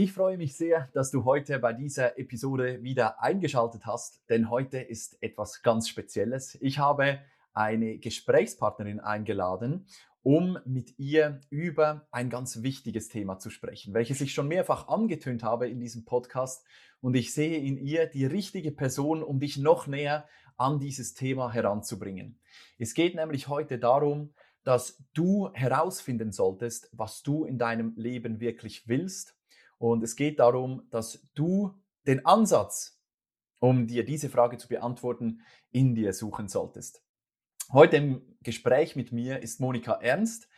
Ich freue mich sehr, dass du heute bei dieser Episode wieder eingeschaltet hast, denn heute ist etwas ganz Spezielles. Ich habe eine Gesprächspartnerin eingeladen, um mit ihr über ein ganz wichtiges Thema zu sprechen, welches ich schon mehrfach angetönt habe in diesem Podcast. Und ich sehe in ihr die richtige Person, um dich noch näher an dieses Thema heranzubringen. Es geht nämlich heute darum, dass du herausfinden solltest, was du in deinem Leben wirklich willst und es geht darum, dass du den Ansatz, um dir diese Frage zu beantworten, in dir suchen solltest. Heute im Gespräch mit mir ist Monika Ernst.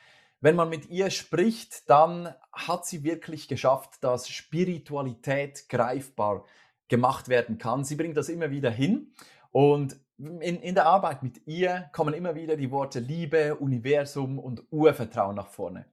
Wenn man mit ihr spricht, dann hat sie wirklich geschafft, dass Spiritualität greifbar gemacht werden kann. Sie bringt das immer wieder hin und in, in der Arbeit mit ihr kommen immer wieder die Worte Liebe, Universum und Urvertrauen nach vorne.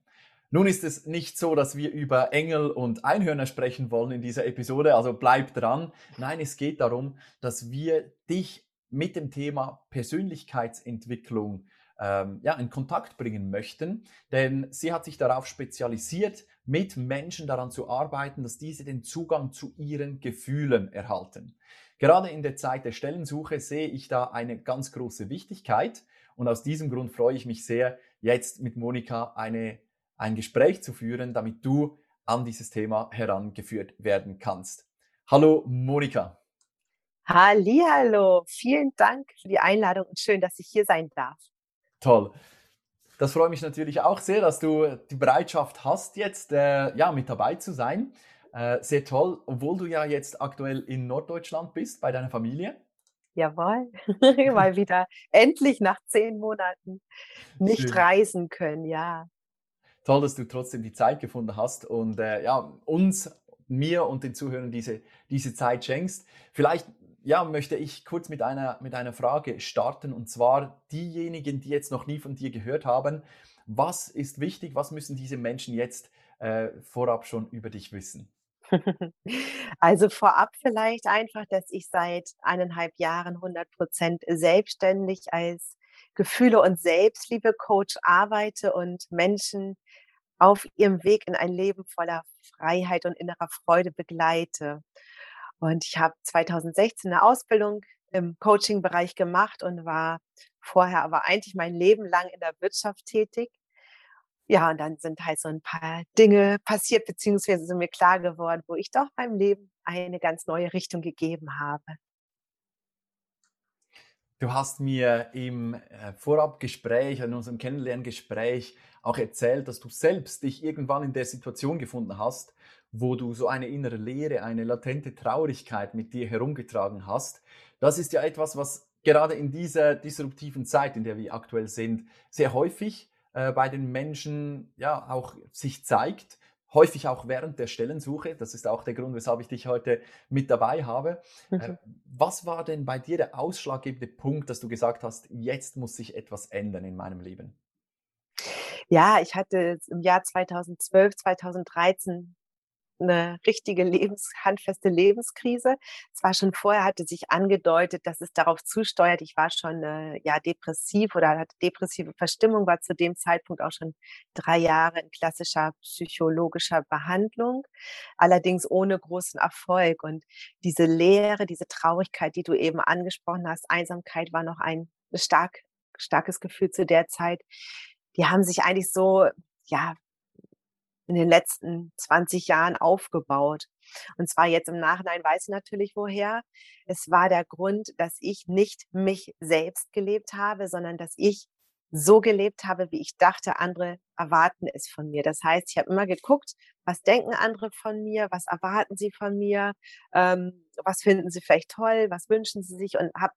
Nun ist es nicht so, dass wir über Engel und Einhörner sprechen wollen in dieser Episode, also bleib dran. Nein, es geht darum, dass wir dich mit dem Thema Persönlichkeitsentwicklung ähm, ja, in Kontakt bringen möchten, denn sie hat sich darauf spezialisiert, mit Menschen daran zu arbeiten, dass diese den Zugang zu ihren Gefühlen erhalten. Gerade in der Zeit der Stellensuche sehe ich da eine ganz große Wichtigkeit und aus diesem Grund freue ich mich sehr, jetzt mit Monika eine ein Gespräch zu führen, damit du an dieses Thema herangeführt werden kannst. Hallo Monika. Hallo, vielen Dank für die Einladung und schön, dass ich hier sein darf. Toll. Das freut mich natürlich auch sehr, dass du die Bereitschaft hast, jetzt äh, ja, mit dabei zu sein. Äh, sehr toll, obwohl du ja jetzt aktuell in Norddeutschland bist, bei deiner Familie. Jawohl, mal wieder endlich nach zehn Monaten nicht Schön. reisen können, ja toll, dass du trotzdem die Zeit gefunden hast und äh, ja, uns, mir und den Zuhörern diese, diese Zeit schenkst. Vielleicht ja, möchte ich kurz mit einer, mit einer Frage starten und zwar diejenigen, die jetzt noch nie von dir gehört haben. Was ist wichtig? Was müssen diese Menschen jetzt äh, vorab schon über dich wissen? Also vorab vielleicht einfach, dass ich seit eineinhalb Jahren 100 Prozent selbstständig als Gefühle- und Selbstliebe-Coach arbeite und Menschen auf ihrem Weg in ein Leben voller Freiheit und innerer Freude begleite. Und ich habe 2016 eine Ausbildung im Coaching-Bereich gemacht und war vorher aber eigentlich mein Leben lang in der Wirtschaft tätig. Ja, und dann sind halt so ein paar Dinge passiert, beziehungsweise sind mir klar geworden, wo ich doch meinem Leben eine ganz neue Richtung gegeben habe. Du hast mir im äh, Vorabgespräch, in unserem Kennenlerngespräch auch erzählt, dass du selbst dich irgendwann in der Situation gefunden hast, wo du so eine innere Leere, eine latente Traurigkeit mit dir herumgetragen hast. Das ist ja etwas, was gerade in dieser disruptiven Zeit, in der wir aktuell sind, sehr häufig äh, bei den Menschen ja auch sich zeigt häufig auch während der Stellensuche. Das ist auch der Grund, weshalb ich dich heute mit dabei habe. Mhm. Äh, was war denn bei dir der ausschlaggebende Punkt, dass du gesagt hast, jetzt muss sich etwas ändern in meinem Leben? Ja, ich hatte im Jahr 2012, 2013 eine richtige Lebens, handfeste Lebenskrise. Es war schon vorher, hatte sich angedeutet, dass es darauf zusteuert. Ich war schon äh, ja depressiv oder hatte depressive Verstimmung, war zu dem Zeitpunkt auch schon drei Jahre in klassischer psychologischer Behandlung, allerdings ohne großen Erfolg. Und diese Leere, diese Traurigkeit, die du eben angesprochen hast, Einsamkeit war noch ein stark, starkes Gefühl zu der Zeit. Die haben sich eigentlich so ja, in den letzten 20 Jahren aufgebaut. Und zwar jetzt im Nachhinein weiß ich natürlich woher. Es war der Grund, dass ich nicht mich selbst gelebt habe, sondern dass ich so gelebt habe, wie ich dachte, andere erwarten es von mir. Das heißt, ich habe immer geguckt, was denken andere von mir, was erwarten sie von mir, ähm, was finden sie vielleicht toll, was wünschen sie sich und habe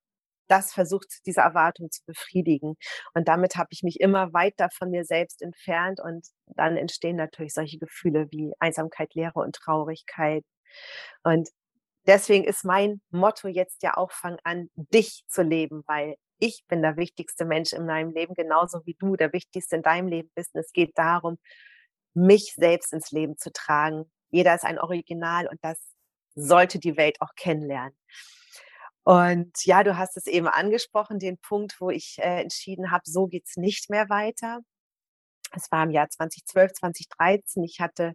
das versucht, diese Erwartung zu befriedigen. Und damit habe ich mich immer weiter von mir selbst entfernt und dann entstehen natürlich solche Gefühle wie Einsamkeit, Leere und Traurigkeit. Und deswegen ist mein Motto jetzt ja auch, fang an, dich zu leben, weil ich bin der wichtigste Mensch in meinem Leben, genauso wie du der wichtigste in deinem Leben bist. Und es geht darum, mich selbst ins Leben zu tragen. Jeder ist ein Original und das sollte die Welt auch kennenlernen. Und ja, du hast es eben angesprochen, den Punkt, wo ich äh, entschieden habe, so geht's nicht mehr weiter. Es war im Jahr 2012, 2013. Ich hatte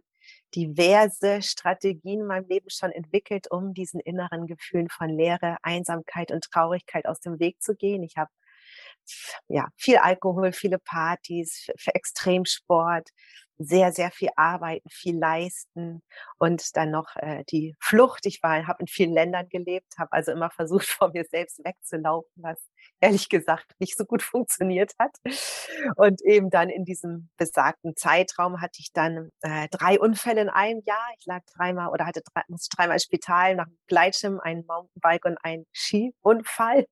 diverse Strategien in meinem Leben schon entwickelt, um diesen inneren Gefühlen von Leere, Einsamkeit und Traurigkeit aus dem Weg zu gehen. Ich habe ja viel Alkohol, viele Partys, Extremsport, sehr, sehr viel arbeiten, viel leisten und dann noch äh, die Flucht. Ich war, habe in vielen Ländern gelebt, habe also immer versucht, vor mir selbst wegzulaufen, was ehrlich gesagt nicht so gut funktioniert hat. Und eben dann in diesem besagten Zeitraum hatte ich dann äh, drei Unfälle in einem Jahr. Ich lag dreimal oder hatte drei, musste dreimal im Spital nach einem Gleitschirm, einen Mountainbike und einen Skiunfall.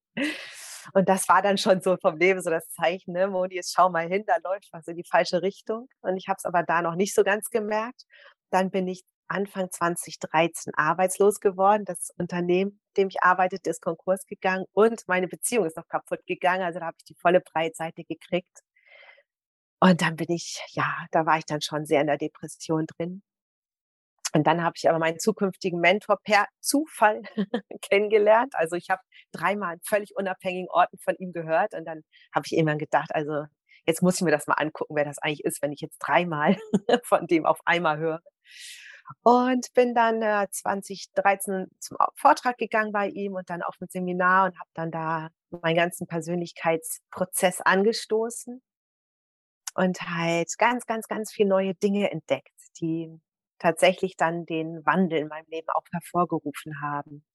Und das war dann schon so vom Leben so das Zeichen, ne, Moni, jetzt schau mal hin, da läuft was in die falsche Richtung. Und ich habe es aber da noch nicht so ganz gemerkt. Dann bin ich Anfang 2013 arbeitslos geworden. Das Unternehmen, in dem ich arbeitete, ist Konkurs gegangen und meine Beziehung ist noch kaputt gegangen. Also da habe ich die volle Breitseite gekriegt. Und dann bin ich, ja, da war ich dann schon sehr in der Depression drin. Und dann habe ich aber meinen zukünftigen Mentor per Zufall kennengelernt. Also ich habe dreimal völlig unabhängigen Orten von ihm gehört und dann habe ich irgendwann gedacht, also jetzt muss ich mir das mal angucken, wer das eigentlich ist, wenn ich jetzt dreimal von dem auf einmal höre. Und bin dann äh, 2013 zum Vortrag gegangen bei ihm und dann auf ein Seminar und habe dann da meinen ganzen Persönlichkeitsprozess angestoßen und halt ganz, ganz, ganz viele neue Dinge entdeckt, die tatsächlich dann den Wandel in meinem Leben auch hervorgerufen haben.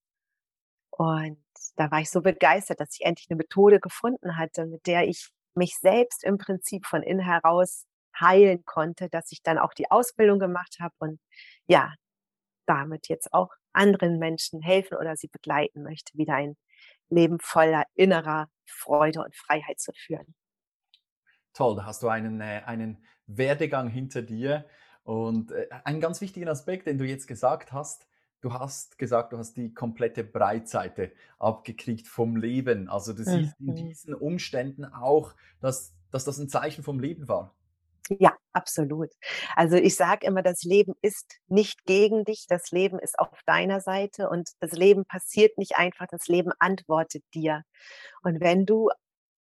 Und da war ich so begeistert, dass ich endlich eine Methode gefunden hatte, mit der ich mich selbst im Prinzip von innen heraus heilen konnte, dass ich dann auch die Ausbildung gemacht habe und ja, damit jetzt auch anderen Menschen helfen oder sie begleiten möchte, wieder ein Leben voller innerer Freude und Freiheit zu führen. Toll, da hast du einen, äh, einen Werdegang hinter dir, und äh, ein ganz wichtiger Aspekt, den du jetzt gesagt hast, du hast gesagt, du hast die komplette Breitseite abgekriegt vom Leben. Also du siehst mhm. in diesen Umständen auch, dass, dass das ein Zeichen vom Leben war. Ja, absolut. Also ich sage immer, das Leben ist nicht gegen dich, das Leben ist auf deiner Seite und das Leben passiert nicht einfach, das Leben antwortet dir. Und wenn du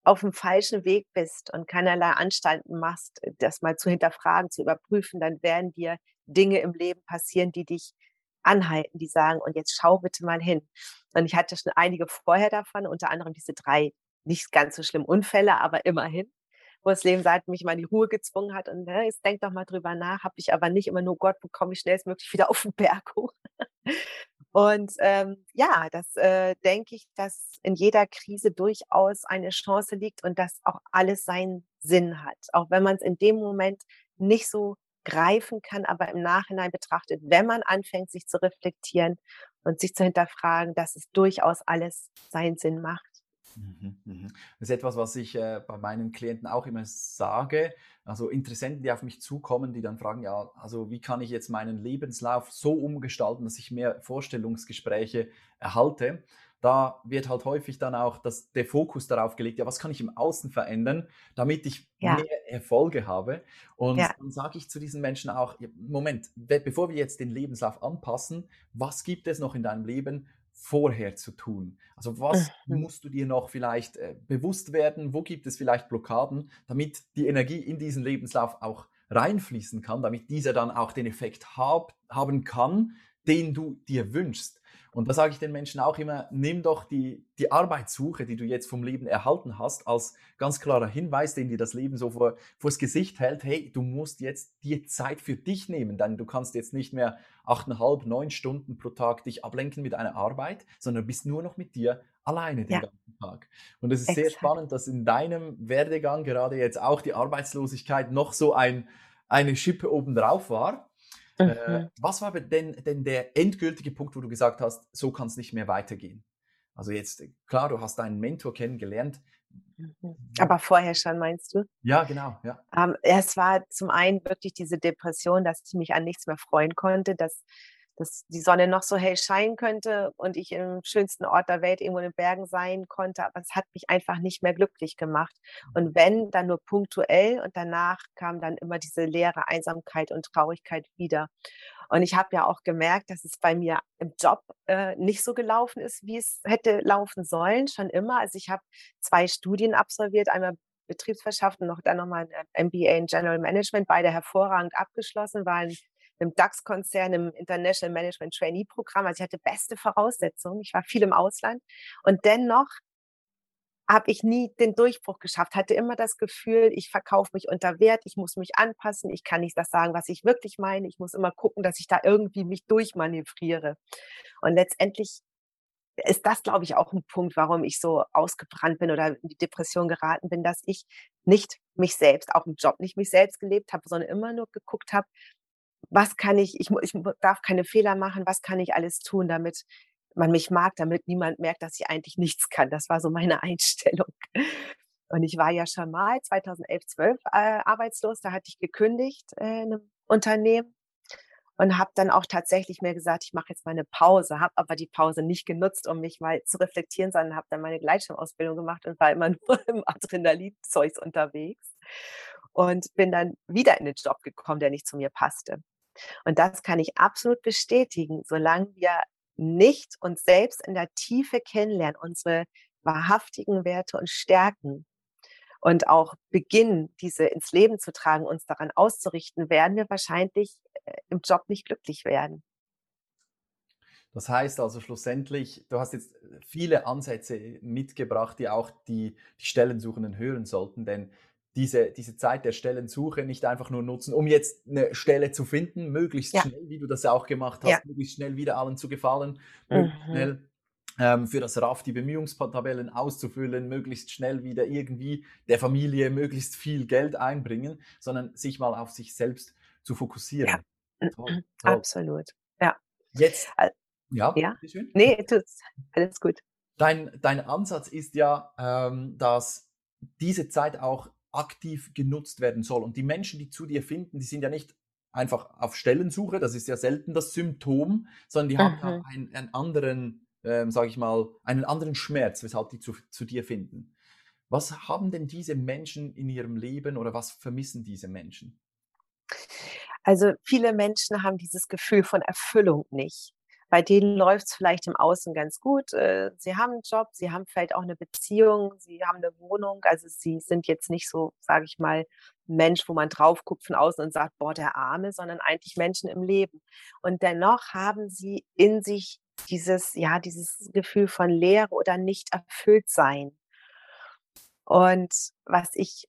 auf dem falschen Weg bist und keinerlei Anstalten machst, das mal zu hinterfragen, zu überprüfen, dann werden dir Dinge im Leben passieren, die dich anhalten, die sagen, und jetzt schau bitte mal hin. Und ich hatte schon einige vorher davon, unter anderem diese drei nicht ganz so schlimm Unfälle, aber immerhin, wo das Leben seit mich mal in die Ruhe gezwungen hat und ne, jetzt denk doch mal drüber nach, habe ich aber nicht immer nur Gott, bekomme ich schnellstmöglich wieder auf den Berg hoch. Und ähm, ja, das äh, denke ich, dass in jeder Krise durchaus eine Chance liegt und dass auch alles seinen Sinn hat. Auch wenn man es in dem Moment nicht so greifen kann, aber im Nachhinein betrachtet, wenn man anfängt, sich zu reflektieren und sich zu hinterfragen, dass es durchaus alles seinen Sinn macht. Mhm, mhm. Das ist etwas, was ich äh, bei meinen Klienten auch immer sage. Also Interessenten, die auf mich zukommen, die dann fragen, ja, also wie kann ich jetzt meinen Lebenslauf so umgestalten, dass ich mehr Vorstellungsgespräche erhalte? Da wird halt häufig dann auch das, der Fokus darauf gelegt, ja, was kann ich im Außen verändern, damit ich ja. mehr Erfolge habe. Und ja. dann sage ich zu diesen Menschen auch, Moment, bevor wir jetzt den Lebenslauf anpassen, was gibt es noch in deinem Leben, vorher zu tun? Also was mhm. musst du dir noch vielleicht äh, bewusst werden? Wo gibt es vielleicht Blockaden, damit die Energie in diesen Lebenslauf auch reinfließen kann, damit dieser dann auch den Effekt hab, haben kann, den du dir wünschst? Und da sage ich den Menschen auch immer, nimm doch die, die Arbeitssuche, die du jetzt vom Leben erhalten hast, als ganz klarer Hinweis, den dir das Leben so vor, vors Gesicht hält. Hey, du musst jetzt die Zeit für dich nehmen, denn du kannst jetzt nicht mehr achteinhalb, neun Stunden pro Tag dich ablenken mit einer Arbeit, sondern bist nur noch mit dir alleine den ja. ganzen Tag. Und es ist Exakt. sehr spannend, dass in deinem Werdegang gerade jetzt auch die Arbeitslosigkeit noch so ein, eine Schippe obendrauf war. Äh, mhm. was war denn, denn der endgültige Punkt, wo du gesagt hast, so kann es nicht mehr weitergehen? Also jetzt, klar, du hast deinen Mentor kennengelernt. Mhm. Aber vorher schon, meinst du? Ja, genau. Ja. Ähm, es war zum einen wirklich diese Depression, dass ich mich an nichts mehr freuen konnte, dass, dass die Sonne noch so hell scheinen könnte und ich im schönsten Ort der Welt irgendwo in den Bergen sein konnte, aber es hat mich einfach nicht mehr glücklich gemacht. Und wenn, dann nur punktuell und danach kam dann immer diese leere Einsamkeit und Traurigkeit wieder. Und ich habe ja auch gemerkt, dass es bei mir im Job äh, nicht so gelaufen ist, wie es hätte laufen sollen, schon immer. Also ich habe zwei Studien absolviert, einmal Betriebswirtschaft und noch dann nochmal ein MBA in General Management, beide hervorragend abgeschlossen, waren im DAX-Konzern im International Management Trainee Programm. Also ich hatte beste Voraussetzungen. Ich war viel im Ausland und dennoch habe ich nie den Durchbruch geschafft, hatte immer das Gefühl, ich verkaufe mich unter Wert, ich muss mich anpassen, ich kann nicht das sagen, was ich wirklich meine, ich muss immer gucken, dass ich da irgendwie mich durchmanövriere. Und letztendlich ist das, glaube ich, auch ein Punkt, warum ich so ausgebrannt bin oder in die Depression geraten bin, dass ich nicht mich selbst, auch im Job nicht mich selbst gelebt habe, sondern immer nur geguckt habe, was kann ich, ich, ich darf keine Fehler machen, was kann ich alles tun, damit man mich mag, damit niemand merkt, dass ich eigentlich nichts kann. Das war so meine Einstellung. Und ich war ja schon mal 2011, 12 äh, arbeitslos, da hatte ich gekündigt äh, in einem Unternehmen und habe dann auch tatsächlich mir gesagt, ich mache jetzt mal eine Pause, habe aber die Pause nicht genutzt, um mich mal zu reflektieren, sondern habe dann meine Gleitschirmausbildung gemacht und war immer nur im Adrenalinzeugs unterwegs und bin dann wieder in den Job gekommen, der nicht zu mir passte. Und das kann ich absolut bestätigen, solange wir nicht uns selbst in der Tiefe kennenlernen, unsere wahrhaftigen Werte und Stärken und auch beginnen, diese ins Leben zu tragen, uns daran auszurichten, werden wir wahrscheinlich äh, im Job nicht glücklich werden. Das heißt also schlussendlich, du hast jetzt viele Ansätze mitgebracht, die auch die, die Stellensuchenden hören sollten, denn diese, diese Zeit der Stellensuche nicht einfach nur nutzen, um jetzt eine Stelle zu finden, möglichst ja. schnell, wie du das ja auch gemacht hast, ja. möglichst schnell wieder allen zu gefallen, mhm. schnell ähm, für das RAF die Bemühungstabellen auszufüllen, möglichst schnell wieder irgendwie der Familie möglichst viel Geld einbringen, sondern sich mal auf sich selbst zu fokussieren. Ja. Toll, toll. Absolut. Ja. Jetzt. Ja, ja. Nee, tut's. alles gut. Dein, dein Ansatz ist ja, ähm, dass diese Zeit auch aktiv genutzt werden soll. Und die Menschen, die zu dir finden, die sind ja nicht einfach auf Stellensuche, das ist ja selten das Symptom, sondern die mhm. haben einen, einen anderen, ähm, sage ich mal, einen anderen Schmerz, weshalb die zu, zu dir finden. Was haben denn diese Menschen in ihrem Leben oder was vermissen diese Menschen? Also viele Menschen haben dieses Gefühl von Erfüllung nicht. Bei denen läuft es vielleicht im Außen ganz gut. Äh, sie haben einen Job, sie haben vielleicht auch eine Beziehung, sie haben eine Wohnung. Also sie sind jetzt nicht so, sage ich mal, Mensch, wo man drauf guckt von außen und sagt, boah, der Arme, sondern eigentlich Menschen im Leben. Und dennoch haben sie in sich dieses, ja, dieses Gefühl von Leere oder nicht erfüllt sein. Und was ich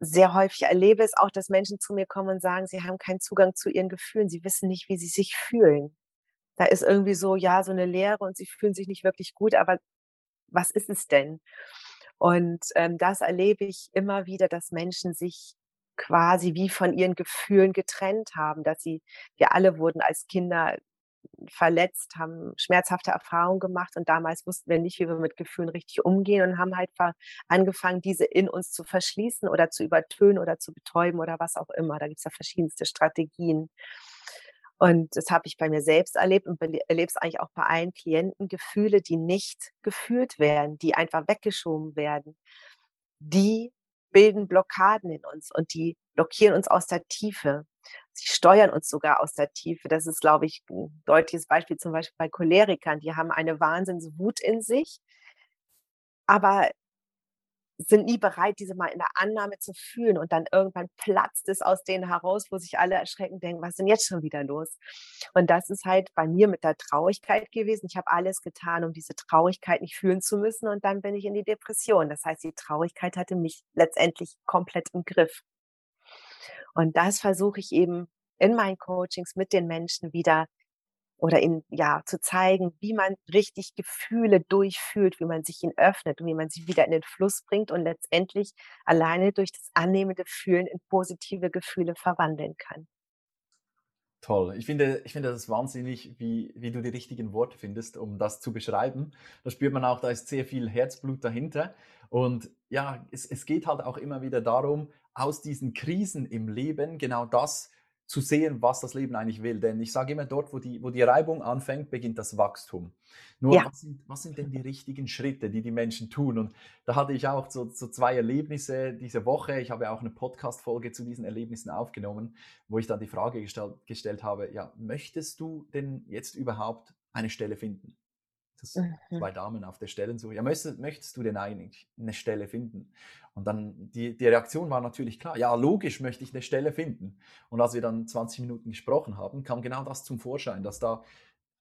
sehr häufig erlebe, ist auch, dass Menschen zu mir kommen und sagen, sie haben keinen Zugang zu ihren Gefühlen, sie wissen nicht, wie sie sich fühlen da ist irgendwie so, ja, so eine Leere und sie fühlen sich nicht wirklich gut, aber was ist es denn? Und ähm, das erlebe ich immer wieder, dass Menschen sich quasi wie von ihren Gefühlen getrennt haben, dass sie, wir alle wurden als Kinder verletzt, haben schmerzhafte Erfahrungen gemacht und damals wussten wir nicht, wie wir mit Gefühlen richtig umgehen und haben halt angefangen, diese in uns zu verschließen oder zu übertönen oder zu betäuben oder was auch immer. Da gibt es ja verschiedenste Strategien. Und das habe ich bei mir selbst erlebt und erlebe es eigentlich auch bei allen Klienten, Gefühle, die nicht gefühlt werden, die einfach weggeschoben werden, die bilden Blockaden in uns und die blockieren uns aus der Tiefe. Sie steuern uns sogar aus der Tiefe. Das ist, glaube ich, ein deutliches Beispiel zum Beispiel bei Cholerikern. Die haben eine Wahnsinnswut in sich, aber sind nie bereit, diese mal in der Annahme zu fühlen und dann irgendwann platzt es aus denen heraus, wo sich alle erschrecken, denken, was ist denn jetzt schon wieder los? Und das ist halt bei mir mit der Traurigkeit gewesen. Ich habe alles getan, um diese Traurigkeit nicht fühlen zu müssen und dann bin ich in die Depression. Das heißt, die Traurigkeit hatte mich letztendlich komplett im Griff. Und das versuche ich eben in meinen Coachings mit den Menschen wieder oder ihnen ja zu zeigen, wie man richtig Gefühle durchfühlt, wie man sich ihnen öffnet und wie man sie wieder in den Fluss bringt und letztendlich alleine durch das annehmende Fühlen in positive Gefühle verwandeln kann. Toll. Ich finde, ich finde das wahnsinnig, wie, wie du die richtigen Worte findest, um das zu beschreiben. Da spürt man auch, da ist sehr viel Herzblut dahinter. Und ja, es, es geht halt auch immer wieder darum, aus diesen Krisen im Leben genau das zu sehen, was das Leben eigentlich will. Denn ich sage immer, dort, wo die, wo die Reibung anfängt, beginnt das Wachstum. Nur, ja. was, sind, was sind denn die richtigen Schritte, die die Menschen tun? Und da hatte ich auch so, so zwei Erlebnisse diese Woche. Ich habe auch eine Podcast-Folge zu diesen Erlebnissen aufgenommen, wo ich dann die Frage gestell, gestellt habe, ja, möchtest du denn jetzt überhaupt eine Stelle finden? Das mhm. zwei Damen auf der Stellensuche. Ja, möchtest, möchtest du denn eigentlich eine Stelle finden? Und dann die, die Reaktion war natürlich klar, ja, logisch möchte ich eine Stelle finden. Und als wir dann 20 Minuten gesprochen haben, kam genau das zum Vorschein, dass da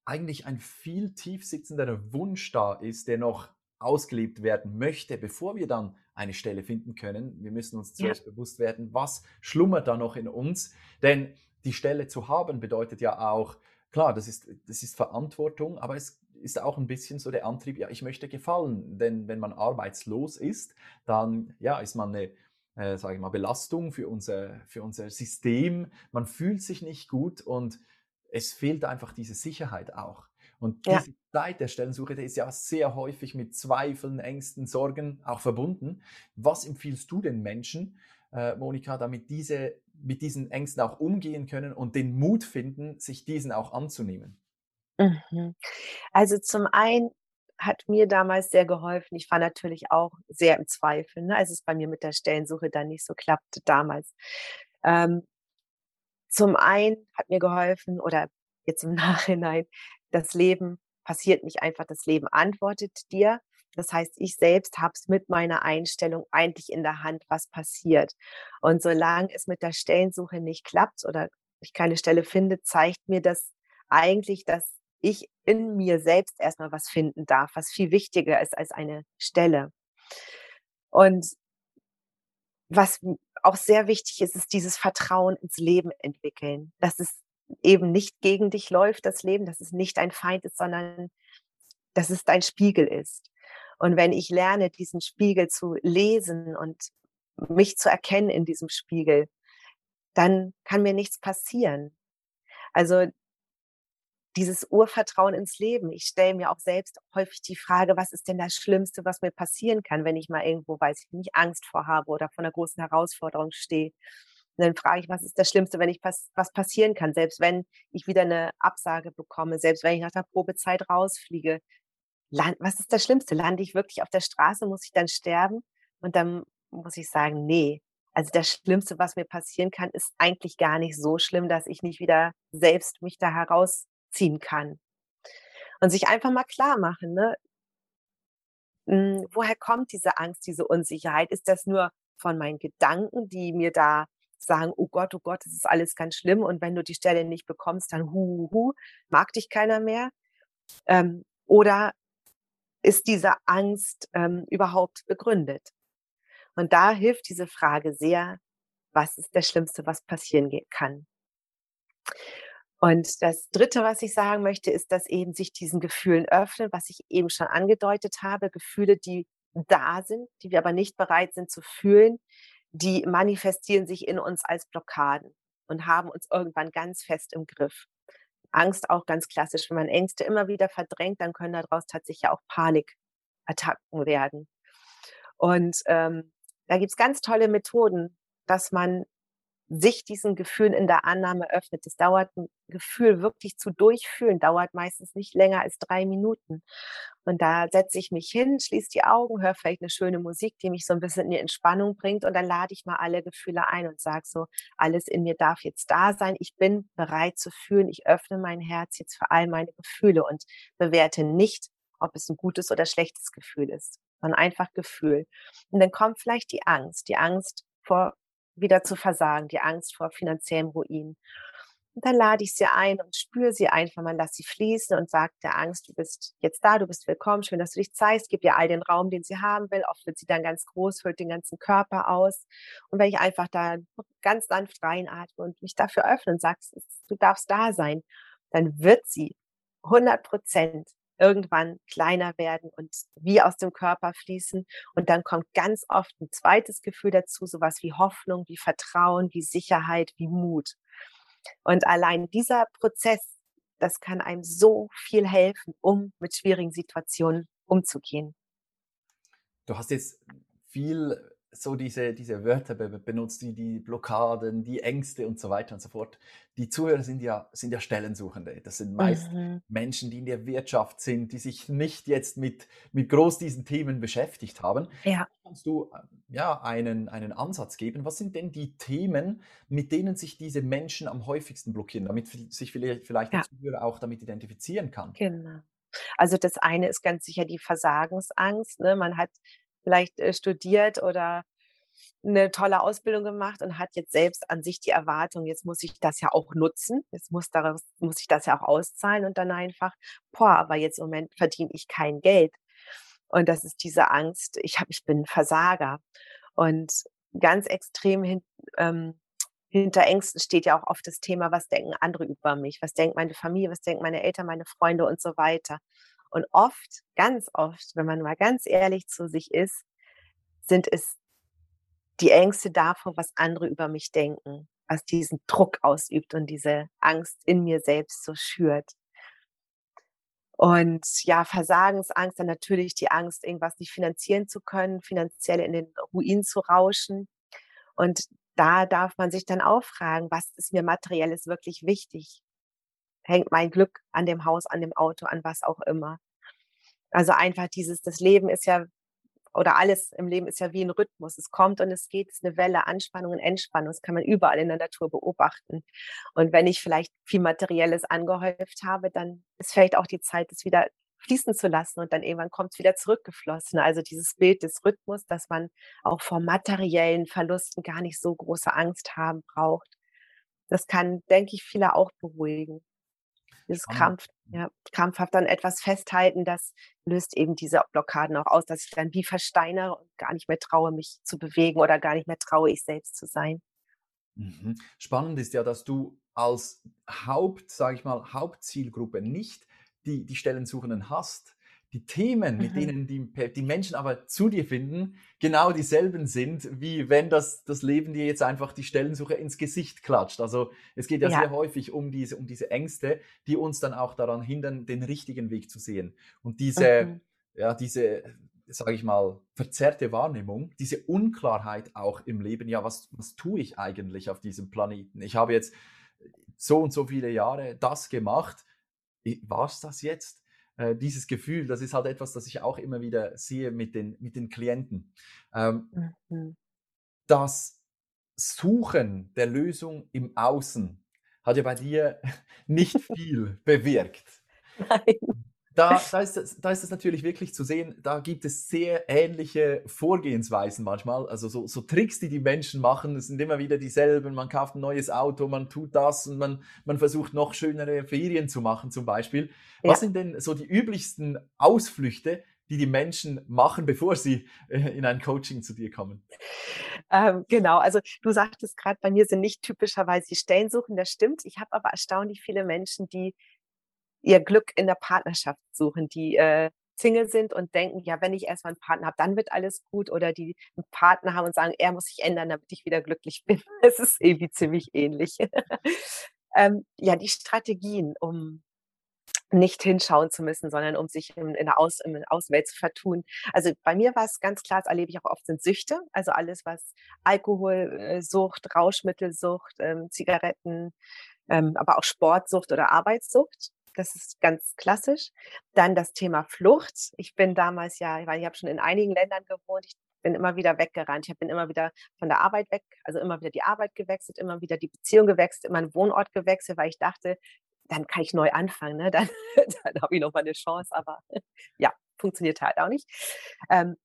eigentlich ein viel tiefsitzender Wunsch da ist, der noch ausgelebt werden möchte, bevor wir dann eine Stelle finden können. Wir müssen uns zuerst ja. bewusst werden, was schlummert da noch in uns. Denn die Stelle zu haben bedeutet ja auch, klar, das ist, das ist Verantwortung, aber es ist auch ein bisschen so der Antrieb, ja, ich möchte gefallen. Denn wenn man arbeitslos ist, dann ja, ist man eine, äh, sage ich mal, Belastung für unser, für unser System. Man fühlt sich nicht gut und es fehlt einfach diese Sicherheit auch. Und diese ja. Zeit der Stellensuche, die ist ja sehr häufig mit Zweifeln, Ängsten, Sorgen auch verbunden. Was empfiehlst du den Menschen, äh, Monika, damit diese mit diesen Ängsten auch umgehen können und den Mut finden, sich diesen auch anzunehmen? Mhm. Also zum einen hat mir damals sehr geholfen. Ich war natürlich auch sehr im Zweifel, ne, als es bei mir mit der Stellensuche dann nicht so klappte damals. Ähm, zum einen hat mir geholfen oder jetzt im Nachhinein, das Leben passiert nicht einfach, das Leben antwortet dir. Das heißt, ich selbst habe es mit meiner Einstellung eigentlich in der Hand, was passiert. Und solange es mit der Stellensuche nicht klappt oder ich keine Stelle finde, zeigt mir das eigentlich, dass ich in mir selbst erstmal was finden darf, was viel wichtiger ist als eine Stelle. Und was auch sehr wichtig ist, ist dieses Vertrauen ins Leben entwickeln, dass es eben nicht gegen dich läuft, das Leben, dass es nicht ein Feind ist, sondern dass es dein Spiegel ist. Und wenn ich lerne, diesen Spiegel zu lesen und mich zu erkennen in diesem Spiegel, dann kann mir nichts passieren. Also dieses Urvertrauen ins Leben. Ich stelle mir auch selbst häufig die Frage, was ist denn das Schlimmste, was mir passieren kann, wenn ich mal irgendwo, weiß ich nicht, Angst vor habe oder vor einer großen Herausforderung stehe. Und dann frage ich, was ist das Schlimmste, wenn ich was, was passieren kann, selbst wenn ich wieder eine Absage bekomme, selbst wenn ich nach der Probezeit rausfliege. Land, was ist das Schlimmste? Lande ich wirklich auf der Straße? Muss ich dann sterben? Und dann muss ich sagen, nee. Also das Schlimmste, was mir passieren kann, ist eigentlich gar nicht so schlimm, dass ich nicht wieder selbst mich da heraus ziehen kann. Und sich einfach mal klar machen, ne? Hm, woher kommt diese Angst, diese Unsicherheit? Ist das nur von meinen Gedanken, die mir da sagen, oh Gott, oh Gott, das ist alles ganz schlimm und wenn du die Stelle nicht bekommst, dann hu, hu, hu mag dich keiner mehr? Ähm, oder ist diese Angst ähm, überhaupt begründet? Und da hilft diese Frage sehr, was ist das Schlimmste, was passieren kann? Und das Dritte, was ich sagen möchte, ist, dass eben sich diesen Gefühlen öffnen, was ich eben schon angedeutet habe, Gefühle, die da sind, die wir aber nicht bereit sind zu fühlen, die manifestieren sich in uns als Blockaden und haben uns irgendwann ganz fest im Griff. Angst auch ganz klassisch. Wenn man Ängste immer wieder verdrängt, dann können daraus tatsächlich auch Panikattacken werden. Und ähm, da gibt es ganz tolle Methoden, dass man sich diesen Gefühlen in der Annahme öffnet. Das dauert ein Gefühl wirklich zu durchfühlen, dauert meistens nicht länger als drei Minuten. Und da setze ich mich hin, schließe die Augen, höre vielleicht eine schöne Musik, die mich so ein bisschen in die Entspannung bringt und dann lade ich mal alle Gefühle ein und sage so, alles in mir darf jetzt da sein. Ich bin bereit zu fühlen. Ich öffne mein Herz jetzt für all meine Gefühle und bewerte nicht, ob es ein gutes oder schlechtes Gefühl ist, sondern einfach Gefühl. Und dann kommt vielleicht die Angst, die Angst vor wieder zu versagen, die Angst vor finanziellem Ruin. Und dann lade ich sie ein und spüre sie einfach mal, lass sie fließen und sage der Angst, du bist jetzt da, du bist willkommen, schön, dass du dich zeigst, gib ihr all den Raum, den sie haben will. Oft wird sie dann ganz groß, füllt den ganzen Körper aus. Und wenn ich einfach da ganz sanft reinatme und mich dafür öffne und sagst, du darfst da sein, dann wird sie 100 Prozent irgendwann kleiner werden und wie aus dem Körper fließen. Und dann kommt ganz oft ein zweites Gefühl dazu, sowas wie Hoffnung, wie Vertrauen, wie Sicherheit, wie Mut. Und allein dieser Prozess, das kann einem so viel helfen, um mit schwierigen Situationen umzugehen. Du hast jetzt viel so diese, diese Wörter benutzt, wie die Blockaden, die Ängste und so weiter und so fort. Die Zuhörer sind ja, sind ja Stellensuchende. Das sind meist mhm. Menschen, die in der Wirtschaft sind, die sich nicht jetzt mit, mit groß diesen Themen beschäftigt haben. Ja. Kannst du ähm, ja, einen, einen Ansatz geben? Was sind denn die Themen, mit denen sich diese Menschen am häufigsten blockieren, damit sich vielleicht, vielleicht ja. der Zuhörer auch damit identifizieren kann? Genau. Also das eine ist ganz sicher die Versagensangst. Ne? Man hat vielleicht äh, studiert oder eine tolle Ausbildung gemacht und hat jetzt selbst an sich die Erwartung, jetzt muss ich das ja auch nutzen, jetzt muss, daraus, muss ich das ja auch auszahlen und dann einfach, boah, aber jetzt im Moment verdiene ich kein Geld. Und das ist diese Angst, ich, hab, ich bin Versager. Und ganz extrem hin, ähm, hinter Ängsten steht ja auch oft das Thema, was denken andere über mich, was denkt meine Familie, was denken meine Eltern, meine Freunde und so weiter. Und oft, ganz oft, wenn man mal ganz ehrlich zu sich ist, sind es die Ängste davor, was andere über mich denken, was diesen Druck ausübt und diese Angst in mir selbst so schürt. Und ja, Versagensangst, dann natürlich die Angst, irgendwas nicht finanzieren zu können, finanziell in den Ruin zu rauschen. Und da darf man sich dann auch fragen, was ist mir materielles wirklich wichtig? Hängt mein Glück an dem Haus, an dem Auto, an was auch immer? Also einfach dieses, das Leben ist ja, oder alles im Leben ist ja wie ein Rhythmus. Es kommt und es geht, es ist eine Welle, Anspannung und Entspannung. Das kann man überall in der Natur beobachten. Und wenn ich vielleicht viel Materielles angehäuft habe, dann ist vielleicht auch die Zeit, es wieder fließen zu lassen und dann irgendwann kommt es wieder zurückgeflossen. Also dieses Bild des Rhythmus, dass man auch vor materiellen Verlusten gar nicht so große Angst haben braucht. Das kann, denke ich, viele auch beruhigen. Dieses Krampf, ja, krampfhaft an etwas festhalten, das löst eben diese Blockaden auch aus, dass ich dann wie versteinere und gar nicht mehr traue, mich zu bewegen oder gar nicht mehr traue, ich selbst zu sein. Mhm. Spannend ist ja, dass du als Haupt, sage ich mal, Hauptzielgruppe nicht die, die Stellensuchenden hast, die Themen, mit mhm. denen die, die Menschen aber zu dir finden, genau dieselben sind, wie wenn das, das Leben dir jetzt einfach die Stellensuche ins Gesicht klatscht. Also es geht ja, ja, sehr häufig um diese, um diese Ängste, die uns dann auch daran hindern, den richtigen Weg zu sehen. Und diese, mhm. ja, diese, sage ich mal, verzerrte Wahrnehmung, diese Unklarheit auch im Leben, ja, was, was tue ich eigentlich auf diesem Planeten? Ich habe jetzt so und so viele Jahre das gemacht, war es das jetzt? Äh, dieses Gefühl, das ist halt etwas, das ich auch immer wieder sehe mit den, mit den Klienten. Ähm, mhm. Das Suchen der Lösung im Außen hat ja bei dir nicht viel bewirkt. Nein da, da, ist es, da ist es natürlich wirklich zu sehen, da gibt es sehr ähnliche Vorgehensweisen manchmal. Also so, so Tricks, die die Menschen machen, sind immer wieder dieselben. Man kauft ein neues Auto, man tut das und man, man versucht noch schönere Ferien zu machen zum Beispiel. Ja. Was sind denn so die üblichsten Ausflüchte, die die Menschen machen, bevor sie äh, in ein Coaching zu dir kommen? Ähm, genau, also du sagtest gerade, bei mir sind nicht typischerweise die Stellen suchen, das stimmt. Ich habe aber erstaunlich viele Menschen, die ihr Glück in der Partnerschaft suchen, die äh, Single sind und denken, ja, wenn ich erstmal einen Partner habe, dann wird alles gut. Oder die einen Partner haben und sagen, er muss sich ändern, damit ich wieder glücklich bin. Es ist irgendwie ziemlich ähnlich. ähm, ja, die Strategien, um nicht hinschauen zu müssen, sondern um sich in, in, der, Aus, in der Außenwelt zu vertun. Also bei mir war es ganz klar, das erlebe ich auch oft, sind Süchte. Also alles, was Alkoholsucht, Rauschmittelsucht, ähm, Zigaretten, ähm, aber auch Sportsucht oder Arbeitssucht. Das ist ganz klassisch. Dann das Thema Flucht. Ich bin damals ja, ich, ich habe schon in einigen Ländern gewohnt. Ich bin immer wieder weggerannt. Ich bin immer wieder von der Arbeit weg, also immer wieder die Arbeit gewechselt, immer wieder die Beziehung gewechselt, immer einen Wohnort gewechselt, weil ich dachte, dann kann ich neu anfangen, ne? dann, dann habe ich noch mal eine Chance. Aber ja, funktioniert halt auch nicht. Ähm,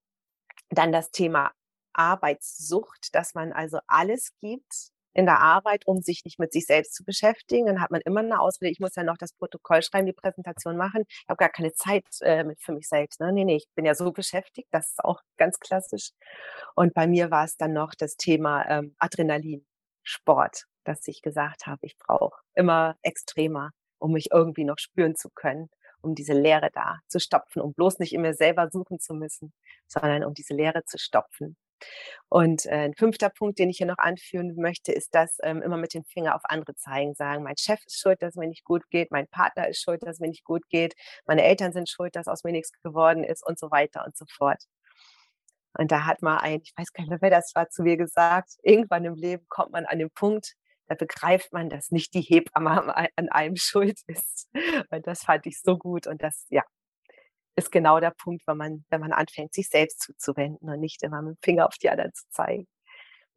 dann das Thema Arbeitssucht, dass man also alles gibt, in der Arbeit, um sich nicht mit sich selbst zu beschäftigen. Dann hat man immer eine Ausrede, ich muss ja noch das Protokoll schreiben, die Präsentation machen. Ich habe gar keine Zeit äh, für mich selbst. Ne? Nee, nee, ich bin ja so beschäftigt, das ist auch ganz klassisch. Und bei mir war es dann noch das Thema ähm, Adrenalin, Sport, dass ich gesagt habe, ich brauche immer extremer, um mich irgendwie noch spüren zu können um diese Leere da zu stopfen, um bloß nicht immer selber suchen zu müssen, sondern um diese Leere zu stopfen. Und äh, ein fünfter Punkt, den ich hier noch anführen möchte, ist das ähm, immer mit dem Finger auf andere zeigen, sagen, mein Chef ist schuld, dass es mir nicht gut geht, mein Partner ist schuld, dass es mir nicht gut geht, meine Eltern sind schuld, dass aus mir nichts geworden ist und so weiter und so fort. Und da hat mal ein, ich weiß gar nicht mehr, wer das war, zu mir gesagt, irgendwann im Leben kommt man an den Punkt, da begreift man, dass nicht die Hebamme an einem schuld ist. Und das fand ich so gut. Und das, ja, ist genau der Punkt, wenn man, wenn man anfängt, sich selbst zuzuwenden und nicht immer mit dem Finger auf die anderen zu zeigen.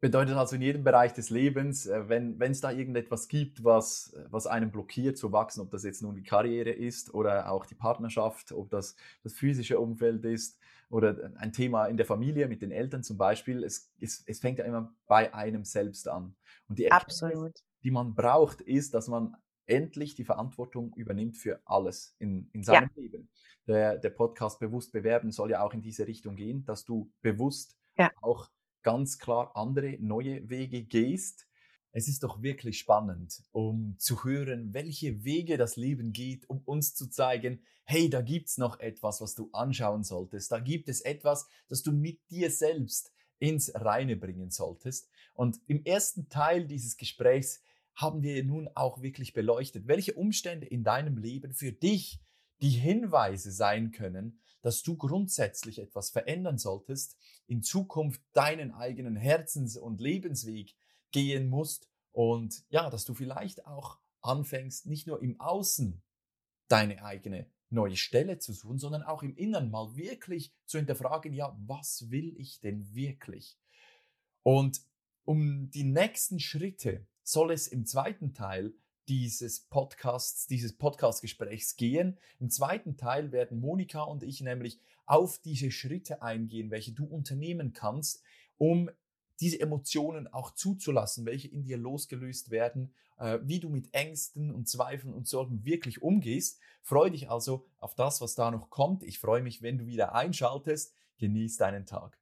Bedeutet also in jedem Bereich des Lebens, äh, wenn es da irgendetwas gibt, was, was einen blockiert zu wachsen, ob das jetzt nun die Karriere ist oder auch die Partnerschaft, ob das das physische Umfeld ist oder ein Thema in der Familie mit den Eltern zum Beispiel, es, es, es fängt ja immer bei einem selbst an. Und die Erkenntnis, die man braucht, ist, dass man endlich die Verantwortung übernimmt für alles in, in seinem ja. Leben. Der, der Podcast Bewusst bewerben soll ja auch in diese Richtung gehen, dass du bewusst ja. auch ganz klar andere, neue Wege gehst. Es ist doch wirklich spannend, um zu hören, welche Wege das Leben geht, um uns zu zeigen, hey, da gibt's noch etwas, was du anschauen solltest. Da gibt es etwas, das du mit dir selbst ins Reine bringen solltest. Und im ersten Teil dieses Gesprächs haben wir nun auch wirklich beleuchtet, welche Umstände in deinem Leben für dich die Hinweise sein können, dass du grundsätzlich etwas verändern solltest, in Zukunft deinen eigenen Herzens- und Lebensweg gehen musst und ja, dass du vielleicht auch anfängst, nicht nur im Außen deine eigene neue Stelle zu suchen, sondern auch im Innern mal wirklich zu hinterfragen, ja, was will ich denn wirklich? Und um die nächsten Schritte soll es im zweiten Teil dieses Podcasts, dieses Podcastgesprächs gehen. Im zweiten Teil werden Monika und ich nämlich auf diese Schritte eingehen, welche du unternehmen kannst, um diese Emotionen auch zuzulassen, welche in dir losgelöst werden, äh, wie du mit Ängsten und Zweifeln und Sorgen wirklich umgehst. Freue dich also auf das, was da noch kommt. Ich freue mich, wenn du wieder einschaltest. Genieß deinen Tag.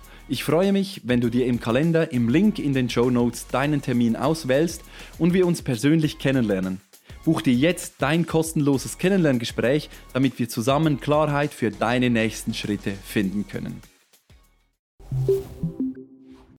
Ich freue mich, wenn du dir im Kalender im Link in den Show Notes deinen Termin auswählst und wir uns persönlich kennenlernen. Buch dir jetzt dein kostenloses Kennenlerngespräch, damit wir zusammen Klarheit für deine nächsten Schritte finden können.